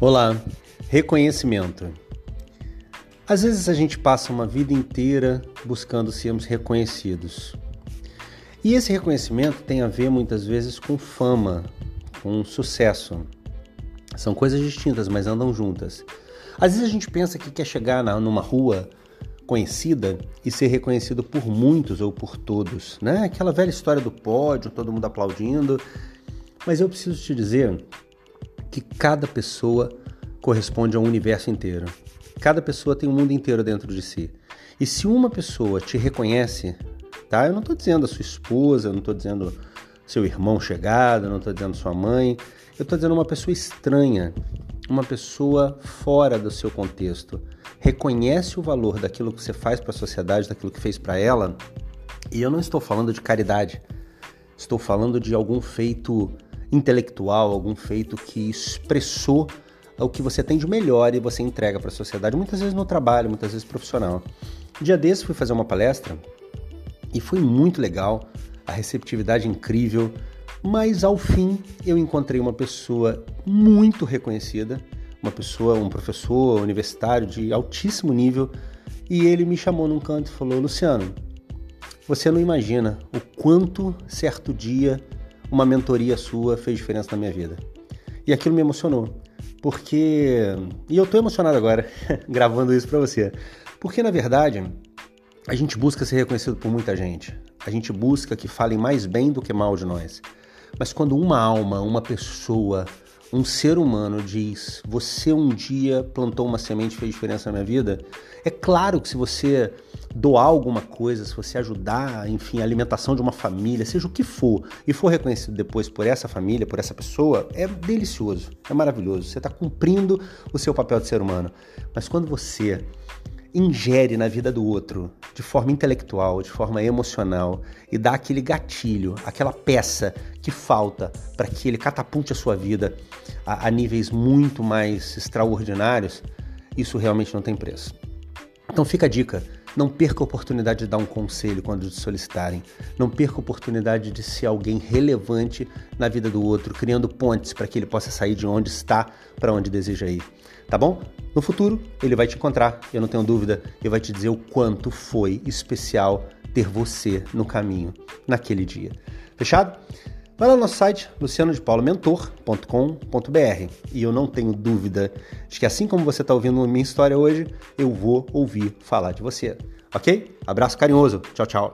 Olá, reconhecimento. Às vezes a gente passa uma vida inteira buscando sermos reconhecidos. E esse reconhecimento tem a ver muitas vezes com fama, com sucesso. São coisas distintas, mas andam juntas. Às vezes a gente pensa que quer chegar na, numa rua conhecida e ser reconhecido por muitos ou por todos, né? Aquela velha história do pódio, todo mundo aplaudindo. Mas eu preciso te dizer que cada pessoa corresponde a um universo inteiro. Cada pessoa tem um mundo inteiro dentro de si. E se uma pessoa te reconhece, tá? Eu não estou dizendo a sua esposa, eu não estou dizendo seu irmão chegado, eu não estou dizendo sua mãe, eu estou dizendo uma pessoa estranha, uma pessoa fora do seu contexto. Reconhece o valor daquilo que você faz para a sociedade, daquilo que fez para ela. E eu não estou falando de caridade. Estou falando de algum feito intelectual, algum feito que expressou o que você tem de melhor e você entrega para a sociedade, muitas vezes no trabalho, muitas vezes profissional. Dia desse fui fazer uma palestra e foi muito legal, a receptividade incrível, mas ao fim eu encontrei uma pessoa muito reconhecida, uma pessoa, um professor universitário de altíssimo nível, e ele me chamou num canto e falou: Luciano, você não imagina o quanto certo dia uma mentoria sua fez diferença na minha vida. E aquilo me emocionou, porque. E eu tô emocionado agora, gravando isso para você. Porque na verdade, a gente busca ser reconhecido por muita gente. A gente busca que falem mais bem do que mal de nós. Mas quando uma alma, uma pessoa, um ser humano diz: Você um dia plantou uma semente e fez diferença na minha vida, é claro que se você doar alguma coisa, se você ajudar, enfim, a alimentação de uma família, seja o que for, e for reconhecido depois por essa família, por essa pessoa, é delicioso, é maravilhoso. Você está cumprindo o seu papel de ser humano. Mas quando você ingere na vida do outro de forma intelectual, de forma emocional e dá aquele gatilho, aquela peça que falta para que ele catapulte a sua vida a, a níveis muito mais extraordinários, isso realmente não tem preço. Então fica a dica. Não perca a oportunidade de dar um conselho quando te solicitarem. Não perca a oportunidade de ser alguém relevante na vida do outro, criando pontes para que ele possa sair de onde está para onde deseja ir. Tá bom? No futuro, ele vai te encontrar, eu não tenho dúvida, e vai te dizer o quanto foi especial ter você no caminho naquele dia. Fechado? Vai lá no nosso site, lucianodepaulomentor.com.br e eu não tenho dúvida de que assim como você está ouvindo minha história hoje, eu vou ouvir falar de você. Ok? Abraço carinhoso. Tchau, tchau.